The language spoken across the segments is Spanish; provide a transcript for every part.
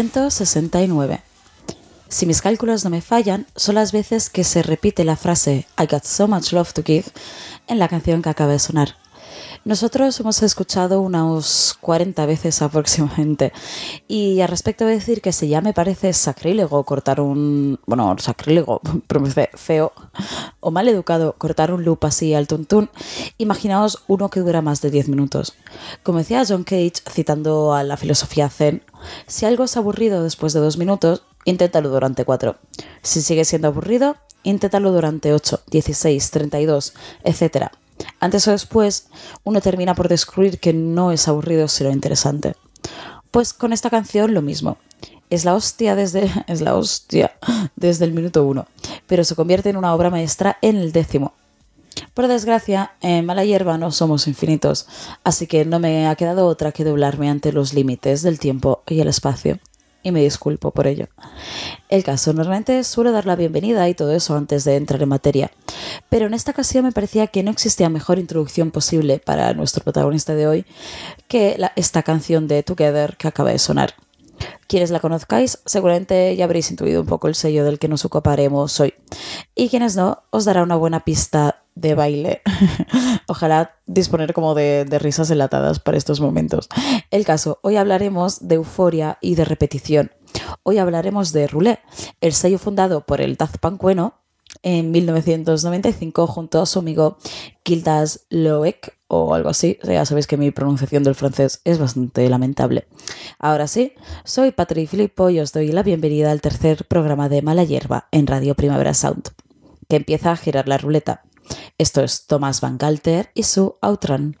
169. Si mis cálculos no me fallan, son las veces que se repite la frase I got so much love to give en la canción que acaba de sonar. Nosotros hemos escuchado unas 40 veces aproximadamente. Y al respecto de decir que si ya me parece sacrílego cortar un. Bueno, sacrílego, pero me feo o mal educado cortar un loop así al tuntún, imaginaos uno que dura más de 10 minutos. Como decía John Cage, citando a la filosofía zen, si algo es aburrido después de dos minutos, inténtalo durante 4. Si sigue siendo aburrido, inténtalo durante 8, 16, 32, etc. Antes o después, uno termina por descubrir que no es aburrido sino interesante. Pues con esta canción lo mismo. Es la hostia desde. Es la hostia desde el minuto uno. Pero se convierte en una obra maestra en el décimo. Por desgracia, en Mala Hierba no somos infinitos, así que no me ha quedado otra que doblarme ante los límites del tiempo y el espacio y me disculpo por ello. El caso, normalmente suelo dar la bienvenida y todo eso antes de entrar en materia, pero en esta ocasión me parecía que no existía mejor introducción posible para nuestro protagonista de hoy que esta canción de Together que acaba de sonar. Quienes la conozcáis, seguramente ya habréis intuido un poco el sello del que nos ocuparemos hoy. Y quienes no, os dará una buena pista de baile. Ojalá disponer como de, risas enlatadas para estos momentos. El caso, hoy hablaremos de euforia y de repetición. Hoy hablaremos de Roulette, el sello fundado por el Daft Punk bueno en 1995 junto a su amigo Kildas Loek o algo así. Ya sabéis que mi pronunciación del francés es bastante lamentable. Ahora sí, soy Patrick Filippo y os doy la bienvenida al tercer programa de Mala Hierba en Radio Primavera Sound, que empieza a girar la ruleta. Esto es Thomas Van Galter y su Outrun.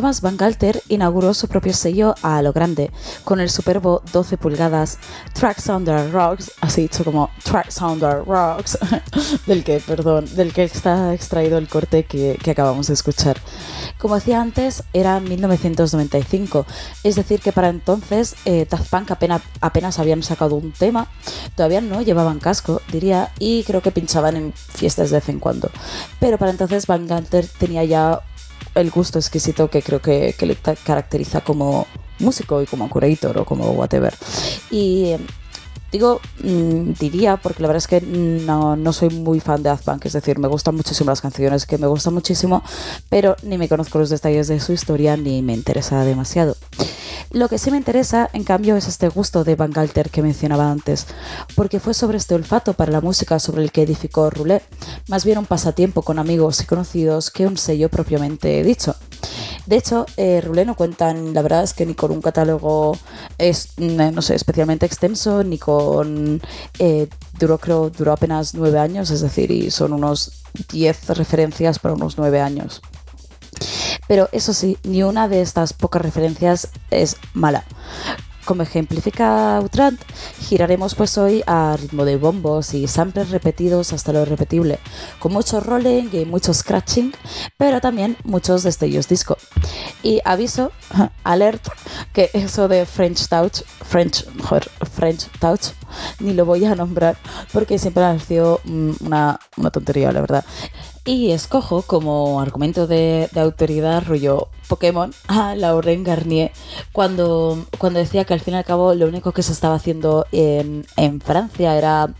Van Galter inauguró su propio sello a lo grande, con el superbo 12 pulgadas Track Sounder Rocks, así dicho como Track Sounder Rocks, del que, perdón, del que está extraído el corte que, acabamos de escuchar. Como decía antes, era 1995, es decir, que para entonces eh, Daft Punk apenas, apenas habían sacado un tema, todavía no llevaban casco, diría, y creo que pinchaban en fiestas de vez en cuando. Pero para entonces Van Galter tenía ya el gusto exquisito que creo que, le caracteriza como músico y como curator o como whatever. Y Digo, mm, diría, porque la verdad es que no, no soy muy fan de Azbank, es decir, me gustan muchísimo las canciones, que me gustan muchísimo, pero ni me conozco los detalles de su historia ni me interesa demasiado. Lo que sí me interesa, en cambio, es este gusto de Van Galter que mencionaba antes, porque fue sobre este olfato para la música sobre el que edificó Roulet, más bien un pasatiempo con amigos y conocidos que un sello propiamente dicho. De hecho, eh, Roulet no cuentan, la verdad es que ni con un catálogo, es, mm, no sé, especialmente extenso, ni con... Eh, duró, creo, duró apenas nueve años, es decir, y son unos diez referencias para unos nueve años. Pero eso sí, ni una de estas pocas referencias es mala. Como ejemplifica Outrant, giraremos pues hoy a ritmo de bombos y samples repetidos hasta lo repetible, con mucho rolling y mucho scratching, pero también muchos destellos disco. Y aviso, alert, que eso de French Touch, French, French Touch, ni lo voy a nombrar porque siempre ha sido mm, una, una tontería, la verdad. Y escojo como argumento de, autoridad rollo Pokémon a Lauren Garnier cuando, cuando decía que al fin y al cabo lo único que se estaba haciendo en, en Francia era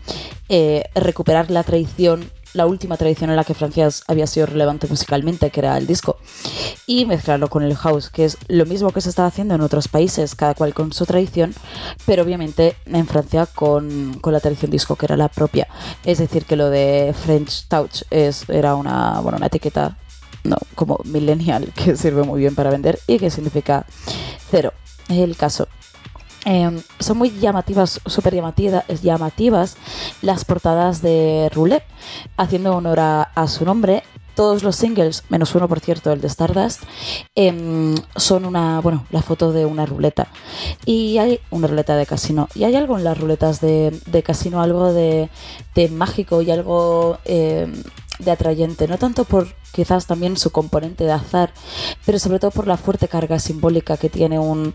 eh, recuperar la tradición la última tradición en la que Francia había sido relevante musicalmente, que era el disco, y mezclarlo con el house, que es lo mismo que se estaba haciendo en otros países, cada cual con su tradición, pero obviamente en Francia con, la tradición disco, que era la propia. Es decir, que lo de French Touch es, era una, bueno, una etiqueta no, como millennial que sirve muy bien para vender y que significa cero. El caso Em, son muy llamativas, súper llamativas, las portadas de Roulette, haciendo honor a, su nombre. Todos los singles, menos uno por cierto, el de Stardust, em, son una, bueno, la foto de una ruleta. Y hay una ruleta de casino. Y hay algo en las ruletas de, casino, algo de, mágico y algo em, de atrayente. No tanto por quizás también su componente de azar, pero sobre todo por la fuerte carga simbólica que tiene un,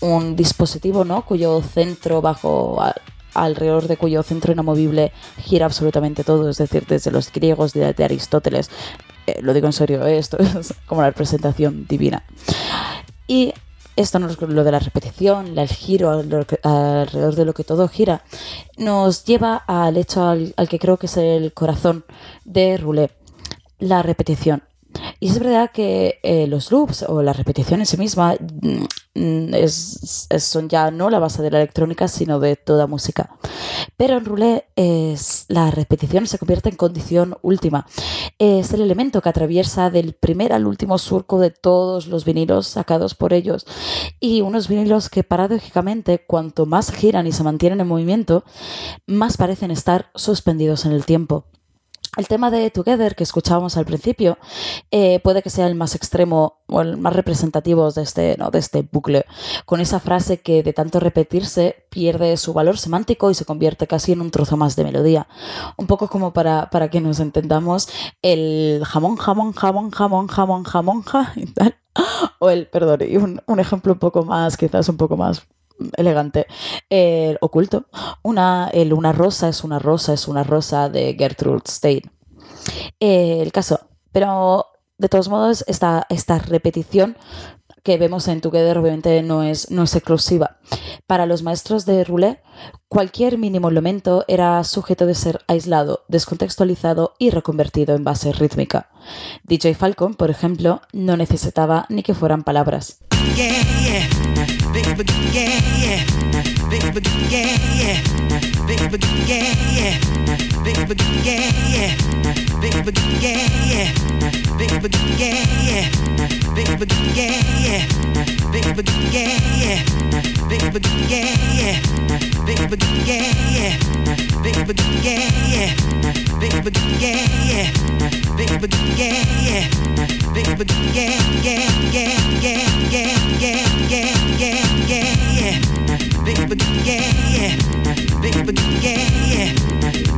un dispositivo ¿no? cuyo centro bajo alrededor de cuyo centro inamovible gira absolutamente todo, es decir, desde los griegos de, Aristóteles. Eh, lo digo en serio, esto es como la representación divina. Y esto no es lo de la repetición, el giro alrededor de lo que todo gira, nos lleva al hecho al, que creo que es el corazón de Roulet, la repetición. Y es verdad que eh, los loops o la repetición en sí misma mm, es, son ya no la base de la electrónica, sino de toda música. Pero en Roulette es, la repetición se convierte en condición última. Es el elemento que atraviesa del primer al último surco de todos los vinilos sacados por ellos. Y unos vinilos que paradójicamente, cuanto más giran y se mantienen en movimiento, más parecen estar suspendidos en el tiempo. El tema de Together que escuchábamos al principio eh, puede que sea el más extremo o el más representativo de este, ¿no? de este bucle, con esa frase que de tanto repetirse pierde su valor semántico y se convierte casi en un trozo más de melodía. Un poco como para, para que nos entendamos el jamón, jamón, jamón, jamón, jamón, jamón, y tal. O el, perdón, y un, un ejemplo un poco más, quizás un poco más elegante, el oculto. Una, el una rosa es una rosa, es una rosa de Gertrude Stein. el caso, pero de todos modos, esta, esta repetición que vemos en Together obviamente no es, no es exclusiva. Para los maestros de Roulet, cualquier mínimo elemento era sujeto de ser aislado, descontextualizado y reconvertido en base rítmica. DJ Falcon, por ejemplo, no necesitaba ni que fueran palabras. baby, yeah, yeah, baby, yeah, yeah, baby, yeah, yeah, baby, yeah, yeah. Big big yeah yeah. Big big yeah yeah. Big big yeah yeah. Big big yeah yeah. Big big yeah yeah. Big big yeah yeah. Big big yeah yeah. Big big yeah yeah. Big big yeah yeah. Big big yeah yeah.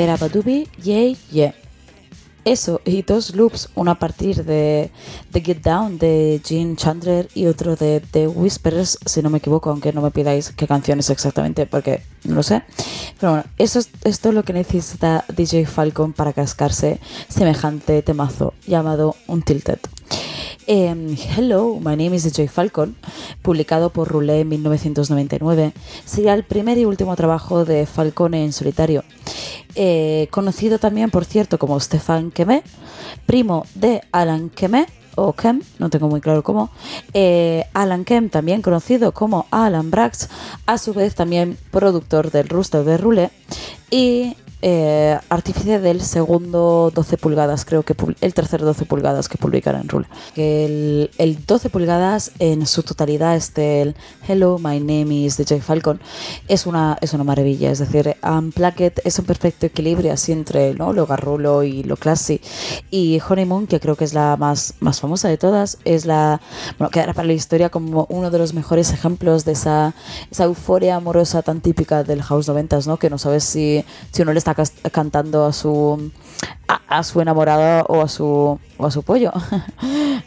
Vera Badubi, Yay Yeah. Eso, y dos loops, uno a partir de, de Get Down de Gene Chandler y otro de The Whispers, si no me equivoco, aunque no me pidáis qué canciones exactamente porque no lo sé. Pero bueno, eso es, esto es lo que necesita DJ Falcon para cascarse semejante temazo llamado Untilted. Eh, Hello, My Name is DJ Falcon, publicado por Roulé en 1999, sería el primer y último trabajo de Falcon en solitario. Eh, conocido también, por cierto, como Stefan Keme, primo de Alan Keme, o Kem, no tengo muy claro cómo. Eh, Alan Kem, también conocido como Alan Brax, a su vez también productor del Rooster de Roulé. Y eh, artífice del segundo 12 pulgadas, creo que el tercer 12 pulgadas que publicará en Rule. El, el 12 pulgadas en su totalidad, este el Hello, my name is DJ Falcon, es una, es una maravilla. Es decir, Unplugged es un perfecto equilibrio así entre ¿no? lo garrulo y lo classy. Y Honeymoon, que creo que es la más, más famosa de todas, es la. Bueno, quedará para la historia como uno de los mejores ejemplos de esa, esa euforia amorosa tan típica del House 90, ¿no? Que no sabes si, si uno le está cantando a su a, su enamorado o a su o a su pollo.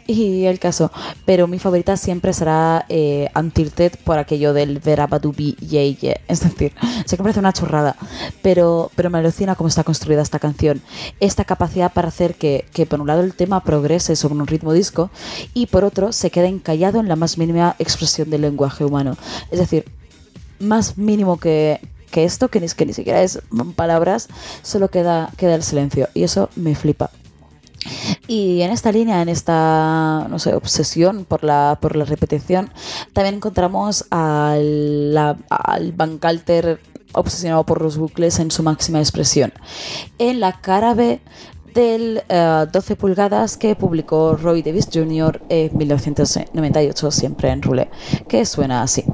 Y el caso pero mi favorita siempre será eh, Untilted por aquello del Verabadubi Yeye es decir sé que parece una chorrada pero pero me alucina cómo está construida esta canción. Esta capacidad para hacer que, que por un lado el tema progrese sobre un ritmo disco y por otro se quede encallado en la más mínima expresión del lenguaje humano. Es decir más mínimo que, que esto, que ni, que ni siquiera es palabras, solo queda, queda el silencio. Y eso me flipa. Y en esta línea, en esta no sé, obsesión por la, por la repetición, también encontramos al, al Van Calter obsesionado por los bucles en su máxima expresión. En la cara B del 12 eh, pulgadas que publicó Roy Davis Jr. en 1998, siempre en Roulette, que suena así.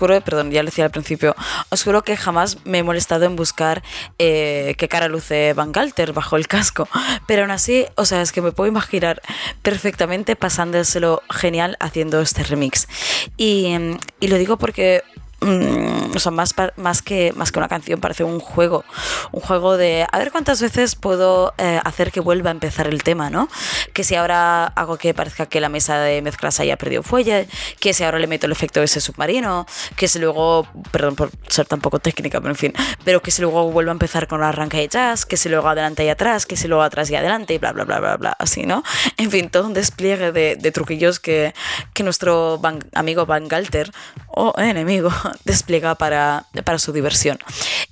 Juro, perdón, ya lo decía al principio, os juro que jamás me he molestado en buscar eh, qué cara luce Van Galter bajo el casco. Pero aún así, o sea, es que me puedo imaginar perfectamente pasándoselo genial haciendo este remix. Y, lo digo porque Mm, o sea, más, más, que, más que una canción, parece un juego. Un juego de a ver cuántas veces puedo eh, hacer que vuelva a empezar el tema, ¿no? Que si ahora hago que parezca que la mesa de mezclas haya perdido fuelle, que si ahora le meto el efecto de ese submarino, que si luego, perdón por ser tan poco técnica, pero en fin, pero que si luego vuelva a empezar con la arranque de jazz, que si luego adelante y atrás, que si luego atrás y adelante, y bla, bla, bla, bla, bla, así, ¿no? En fin, todo un despliegue de, de truquillos que, que nuestro amigo Van Galter, o enemigo, despliega para, para su diversión.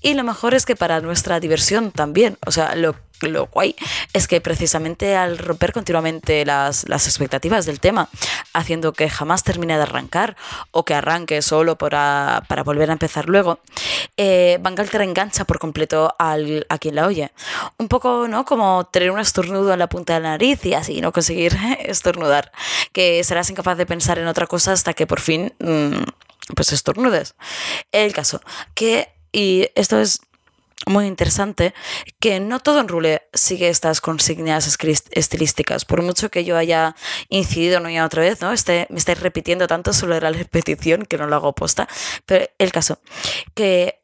Y lo mejor es que para nuestra diversión también, o sea, lo lo guay es que precisamente al romper continuamente las, expectativas del tema, haciendo que jamás termine de arrancar o que arranque solo para, volver a empezar luego, eh, Van Galter engancha por completo a quien la oye. Un poco, ¿no? Como tener un estornudo en la punta de la nariz y así no conseguir estornudar, que serás incapaz de pensar en otra cosa hasta que por fin... Mm, pues estornudes. El caso, que, y esto es muy interesante, que no todo en Rule sigue estas consignas estilísticas. Por mucho que yo haya incidido no y otra vez, ¿no? Este, me estáis repitiendo tanto sobre la repetición que no lo hago posta. Pero el caso, que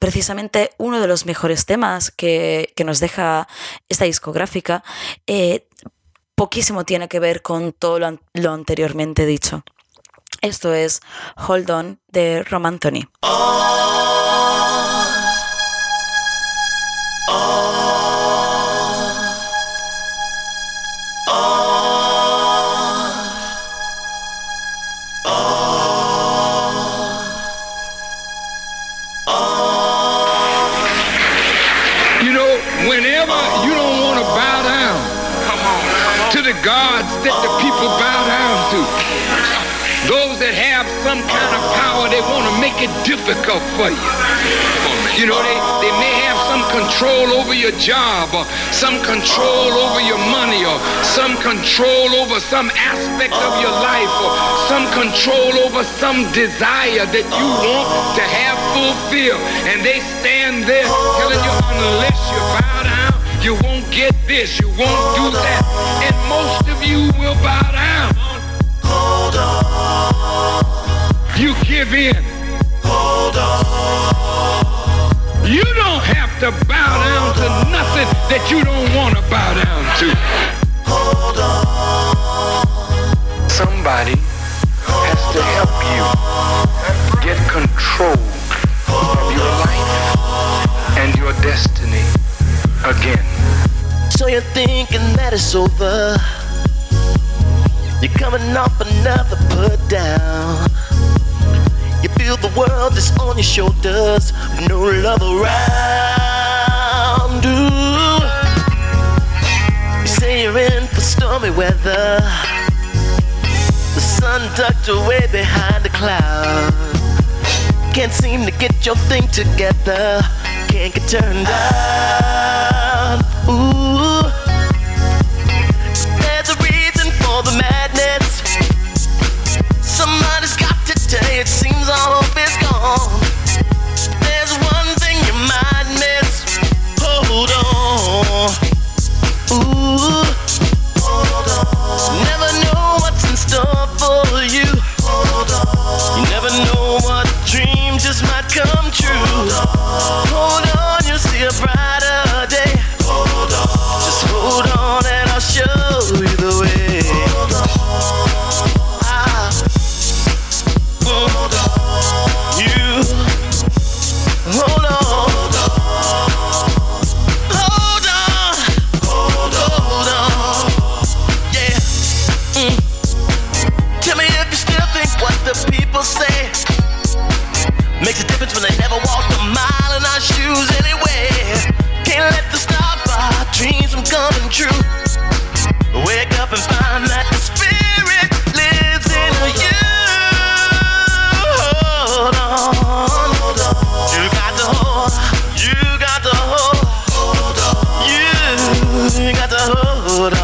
precisamente uno de los mejores temas que, nos deja esta discográfica, eh, poquísimo tiene que ver con todo lo anteriormente dicho. Esto es Hold On de Rom Anthony. You know, whenever you don't want to bow down to the gods that the people bow down to. Those that have some kind of power, they want to make it difficult for you. You know, they, they may have some control over your job or some control over your money or some control over some aspect of your life or some control over some desire that you want to have fulfilled. And they stand there telling you, unless you bow down, you won't get this, you won't do that. And most of you will bow down. Hold on. You give in. Hold on. You don't have to bow down to nothing that you don't want to bow down to. Hold on. Somebody has to help you get control of your life and your destiny again. So you're thinking that it's over you're coming off another put down. Feel the world is on your shoulders, no love around. Ooh. You say you're in for stormy weather. The sun tucked away behind a cloud. Can't seem to get your thing together. Can't get turned on.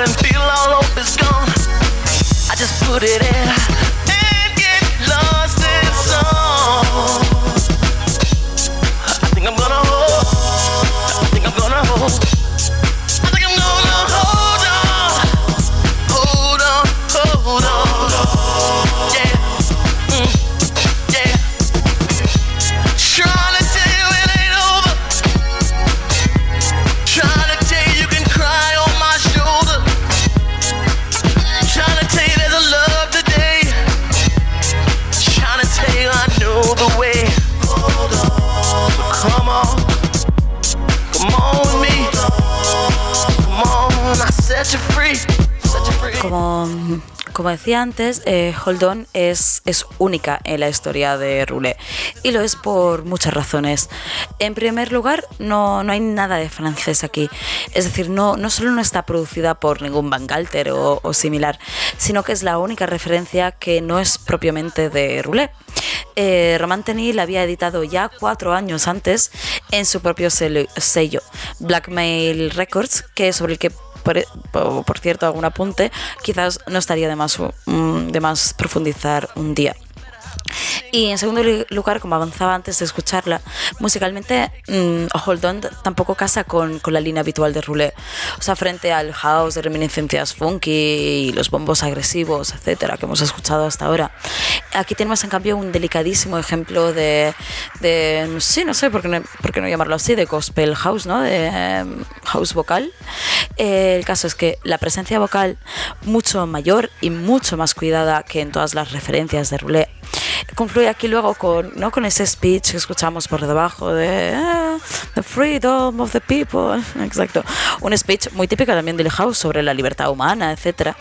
out until all hope is gone. I just put it in and get lost in song. I think I'm gonna. Como decía antes, eh, Hold On es, única en la historia de Roulette y lo es por muchas razones. En primer lugar, no, no hay nada de francés aquí. Es decir, no, no solo no está producida por ningún Bangalter o, o similar, sino que es la única referencia que no es propiamente de Roulette. Eh, Romanteni la había editado ya cuatro años antes en su propio sello, Blackmail Records, que sobre el que por, cierto, algún apunte, quizás no estaría de más, mm, de más profundizar un día. Y en segundo lugar, como avanzaba antes de escucharla, musicalmente Hold On tampoco casa con, con, la línea habitual de Roulette. O sea, frente al house de reminiscencias funky y los bombos agresivos, etcétera, que hemos escuchado hasta ahora. Aquí tenemos en cambio un delicadísimo ejemplo de, de sí, no sé por qué no, por qué no llamarlo así, de gospel house, ¿no? De em, house vocal. Eh, el caso es que la presencia vocal mucho mayor y mucho más cuidada que en todas las referencias de Roulette confluye aquí luego con, ¿no? con ese speech que escuchamos por debajo de ah, The freedom of the people. Exacto. Un speech muy típico también del house sobre la libertad humana, etc.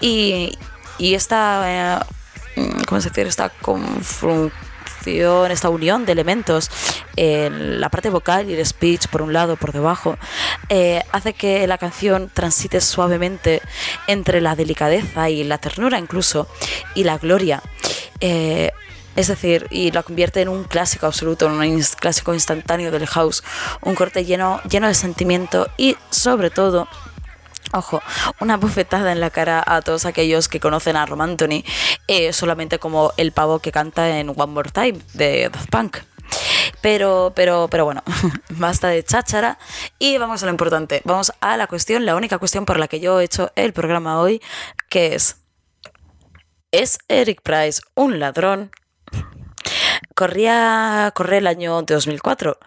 Y, y esta, eh, ¿cómo se dice? Esta esta unión de elementos, en la parte vocal y el speech por un lado, por debajo, eh, hace que la canción transite suavemente entre la delicadeza y la ternura incluso y la gloria. Es decir, y la convierte en un clásico absoluto, en un clásico instantáneo del house, un corte lleno, lleno de sentimiento y sobre Ojo, una bufetada en la cara a todos aquellos que conocen a Rom Anthony eh, solamente como el pavo que canta en One More Time de Daft Punk. Pero, pero, pero bueno, basta de cháchara y vamos a lo importante. Vamos a la cuestión, la única cuestión por la que yo he hecho el programa hoy, que es, ¿es Eric Price un ladrón? Corría, corre el año 2004.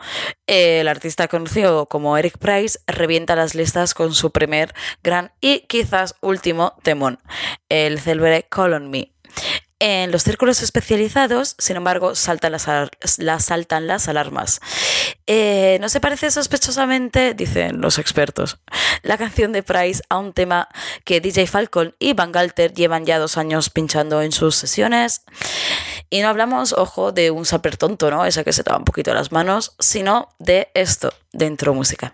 El artista conocido como Eric Price revienta las listas con su primer gran y quizás último temón, el célebre Call on Me. En los círculos especializados, sin embargo, saltan las, saltan las alarmas. Eh, no se parece sospechosamente, dicen los expertos, la canción de Price a un tema que DJ Falcon y Van Galter llevan ya dos años pinchando en sus sesiones. Y no hablamos, ojo, de un saper tonto, ¿no? Ese que se toma un poquito las manos, sino de esto, dentro música.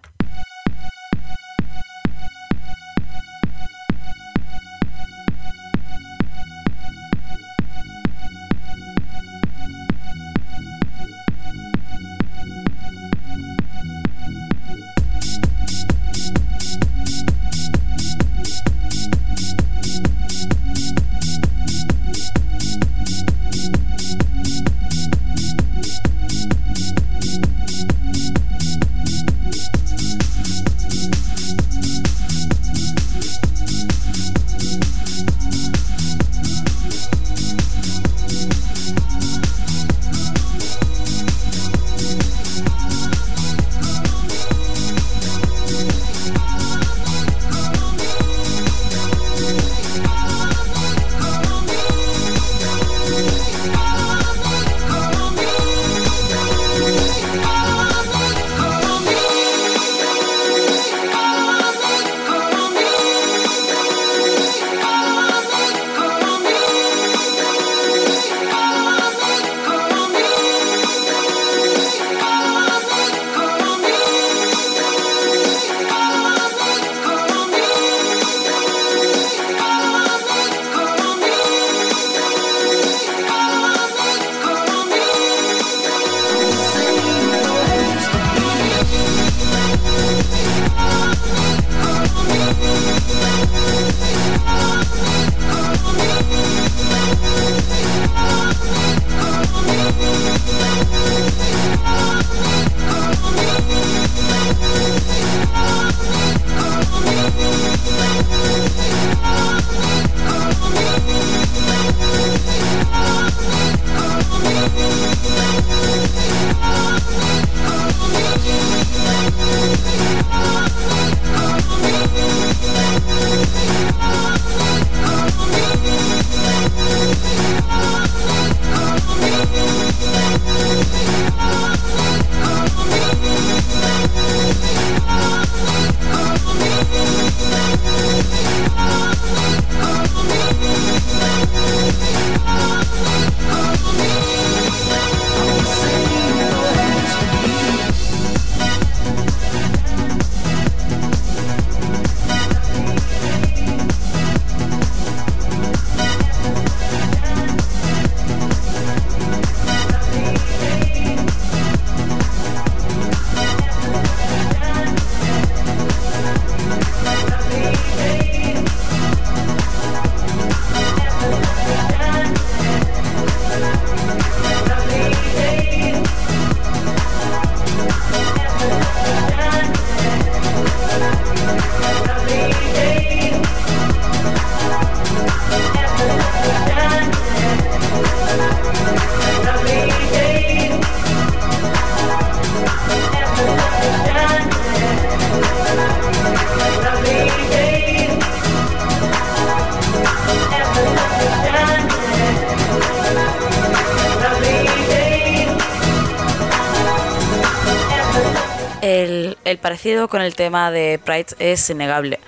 Con el tema de Pride es innegable.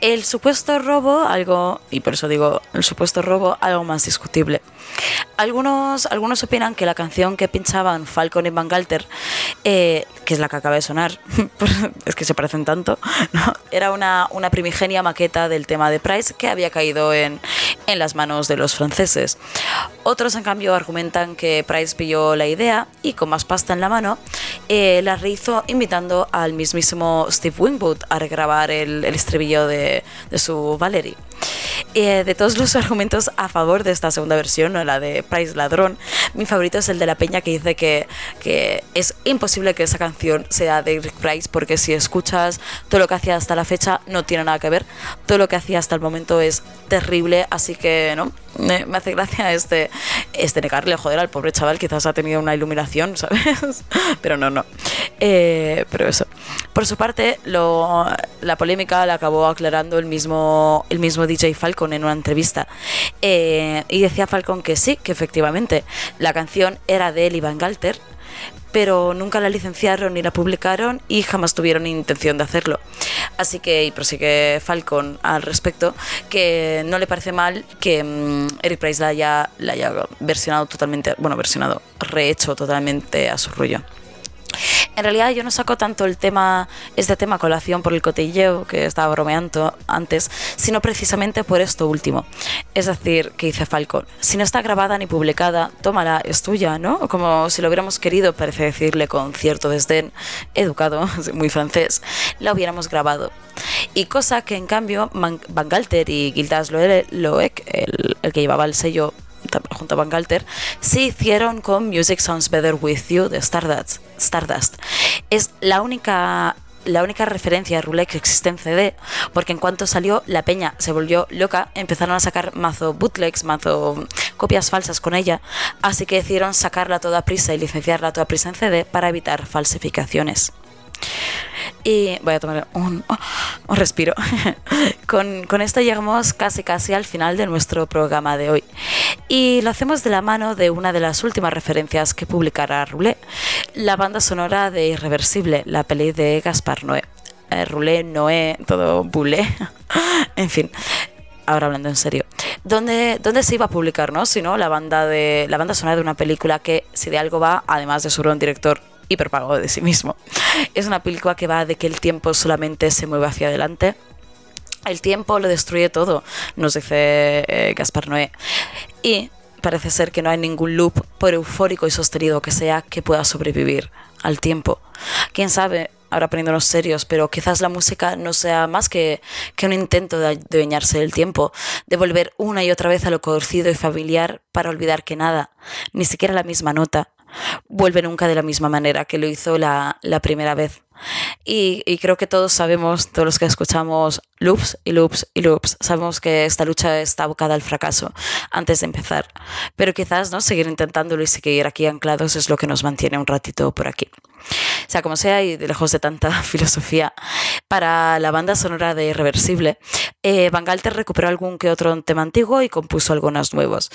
El supuesto robo, algo, y por eso digo, el supuesto robo, algo más discutible. Algunos, algunos opinan que la canción que pinchaban Falcon y Van Galter, eh, que es la que acaba de sonar, es que se parecen tanto, ¿no? era una, una, primigenia maqueta del tema de Price que había caído en, en las manos de los franceses. Otros, en cambio, argumentan que Price pilló la idea y con más pasta en la mano, eh, la rehizo invitando al mismísimo Steve Wingwood a regrabar el, el estribillo de, de su Valerie. Eh, de todos los argumentos a favor de esta segunda versión, ¿no? la de Price Ladrón, mi favorito es el de la peña que dice que, que es imposible que esa canción sea de Rick Price porque si escuchas todo lo que hacía hasta la fecha no tiene nada que ver, todo lo que hacía hasta el momento es terrible, así que no, me, hace gracia este, este negarle, joder, al pobre chaval, quizás ha tenido una iluminación, ¿sabes? Pero no, no. Eh, pero eso. Por su parte, lo, la polémica la acabó aclarando el mismo, el mismo DJ Falcon en una entrevista. Eh, y decía Falcon que sí, que efectivamente la canción era de él Van Galter, pero nunca la licenciaron ni la publicaron y jamás tuvieron intención de hacerlo. Así que, y prosigue Falcon al respecto, que no le parece mal que mm, Eric Price la haya, la haya versionado totalmente, bueno, versionado, rehecho totalmente a su rollo. En realidad yo no saco tanto el tema, este tema colación por el cotilleo que estaba bromeando antes, sino precisamente por esto último. Es decir, que dice Falcon, si no está grabada ni publicada, tómala, es tuya, ¿no? Como si lo hubiéramos querido, parece decirle con cierto desdén, educado, muy francés, la hubiéramos grabado. Y cosa que en cambio Van Galter y Gildas Loek, el, el que llevaba el sello junto a Van Galter, se hicieron con Music Sounds Better With You de Stardust. Stardust. Es la única la única referencia a Roulette que existe en CD, porque en cuanto salió, la peña se volvió loca, empezaron a sacar mazo bootlegs, mazo copias falsas con ella, así que decidieron sacarla toda prisa y licenciarla toda prisa en CD para evitar falsificaciones. Y voy a tomar un, un respiro. con, con, esto llegamos casi casi al final de nuestro programa de hoy. Y lo hacemos de la mano de una de las últimas referencias que publicará Roulé, la banda sonora de Irreversible, la peli de Gaspar Noé. Eh, Roulé, Noé, todo Boulé. en fin, ahora hablando en serio. ¿Dónde, ¿Dónde, se iba a publicar, no? Si no, la banda, de, la banda sonora de una película que, si de algo va, además de su gran director hiperpago de sí mismo. Es una película que va de que el tiempo solamente se mueve hacia adelante. El tiempo lo destruye todo, nos dice eh, Gaspar Noé. Y parece ser que no hay ningún loop, por eufórico y sostenido que sea, que pueda sobrevivir al tiempo. Quién sabe, ahora poniéndonos serios, pero quizás la música no sea más que, que un intento de adueñarse del tiempo, de volver una y otra vez a lo conocido y familiar para olvidar que nada, ni siquiera la misma nota, vuelve nunca de la misma manera que lo hizo la, la primera vez. Y, y, creo que todos sabemos, todos los que escuchamos loops y loops y loops, sabemos que esta lucha está abocada al fracaso antes de empezar. Pero quizás no seguir intentándolo y seguir aquí anclados es lo que nos mantiene un ratito por aquí. Sea como sea, y lejos de tanta filosofía, para la banda sonora de Irreversible, eh, Van Galter recuperó algún que otro tema antiguo y compuso algunos nuevos.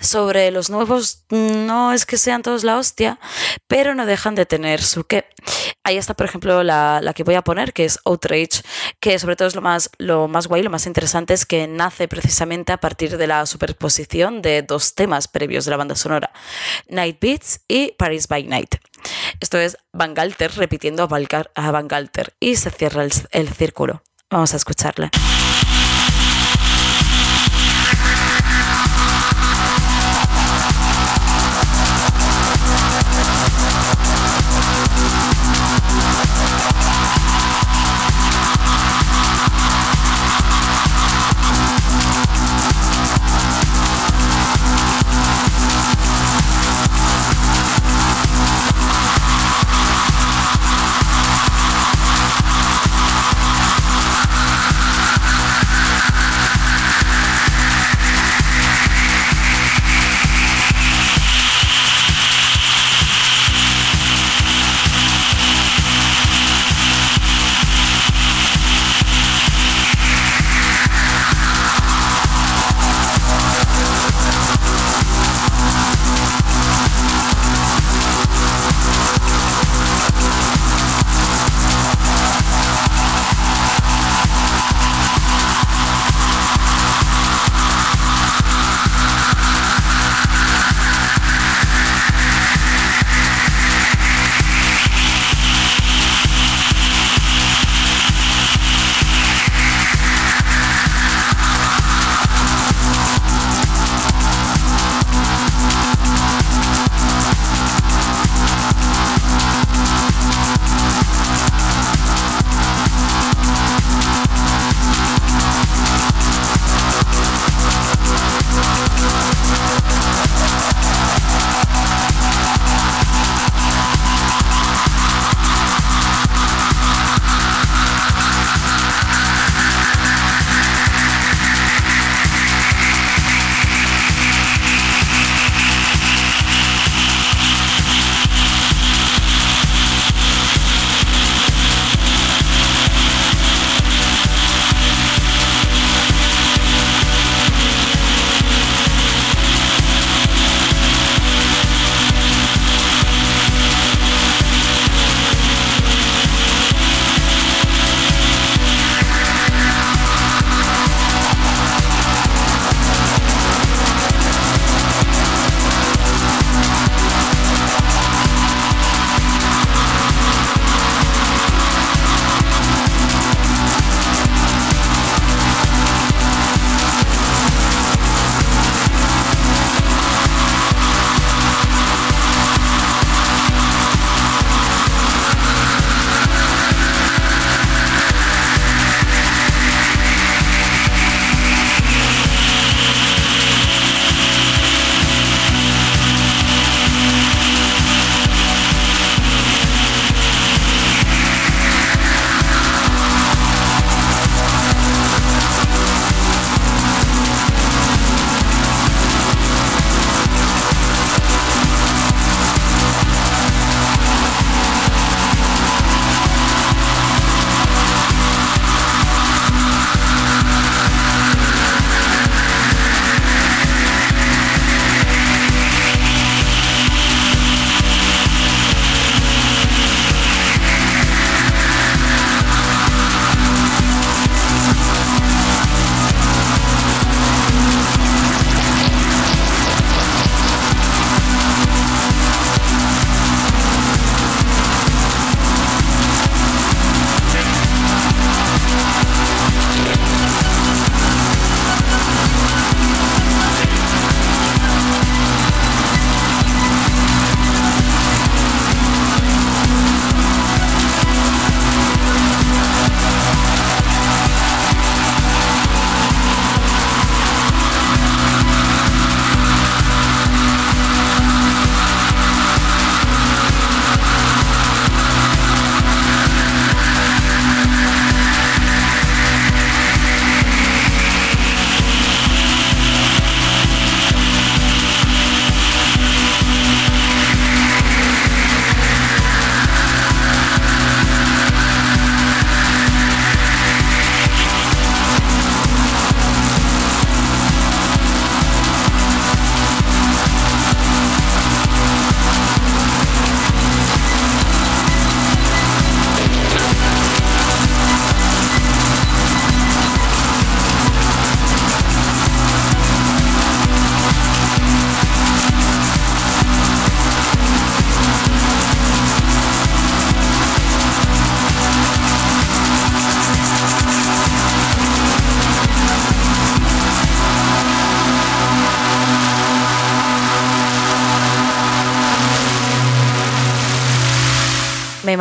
Sobre los nuevos, no es que sean todos la hostia, pero no dejan de tener su qué. Ahí está, por ejemplo, la, la, que voy a poner, que es Outrage, que sobre todo es lo más, lo más guay, lo más interesante es que nace precisamente a partir de la superposición de dos temas previos de la banda sonora, Night Beats y Paris by Night. Esto es Van Galter repitiendo a Van Galter y se cierra el, el círculo. Vamos a escucharle.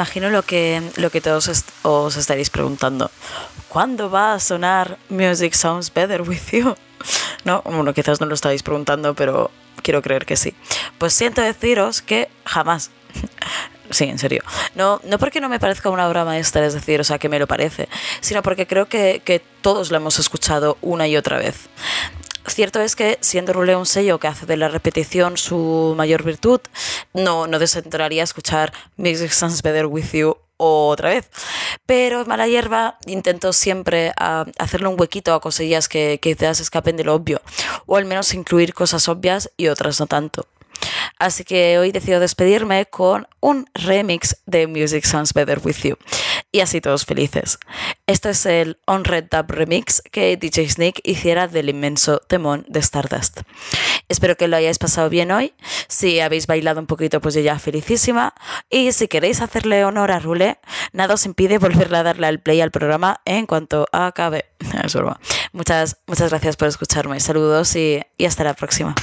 Imagino lo que, lo que todos os estaréis preguntando. ¿Cuándo va a sonar Music Sounds Better With You? No, bueno, quizás no lo estáis preguntando, pero quiero creer que sí. Pues siento deciros que jamás. Sí, en serio. No, no porque no me parezca una obra maestra, es decir, o sea, que me lo parece, sino porque creo que, que todos lo hemos escuchado una y otra vez. Cierto es que, siendo Rule un sello que hace de la repetición su mayor virtud, no, no desentraría escuchar Music Sounds Better With You otra vez. Pero Mala Hierba intento siempre ah, hacerle un huequito a cosillas que quizás escapen de lo obvio, o al menos incluir cosas obvias y otras no tanto. Así que hoy decido despedirme con un remix de Music Sounds Better With You. Y así todos felices. Este es el On Red Dub remix que DJ Sneak hiciera del inmenso temón de Stardust. Espero que lo hayáis pasado bien hoy. Si habéis bailado un poquito, pues yo ya felicísima. Y si queréis hacerle honor a Rule, nada os impide volverle a darle al play al programa en cuanto acabe. Muchas, muchas gracias por escucharme. Saludos y hasta la próxima.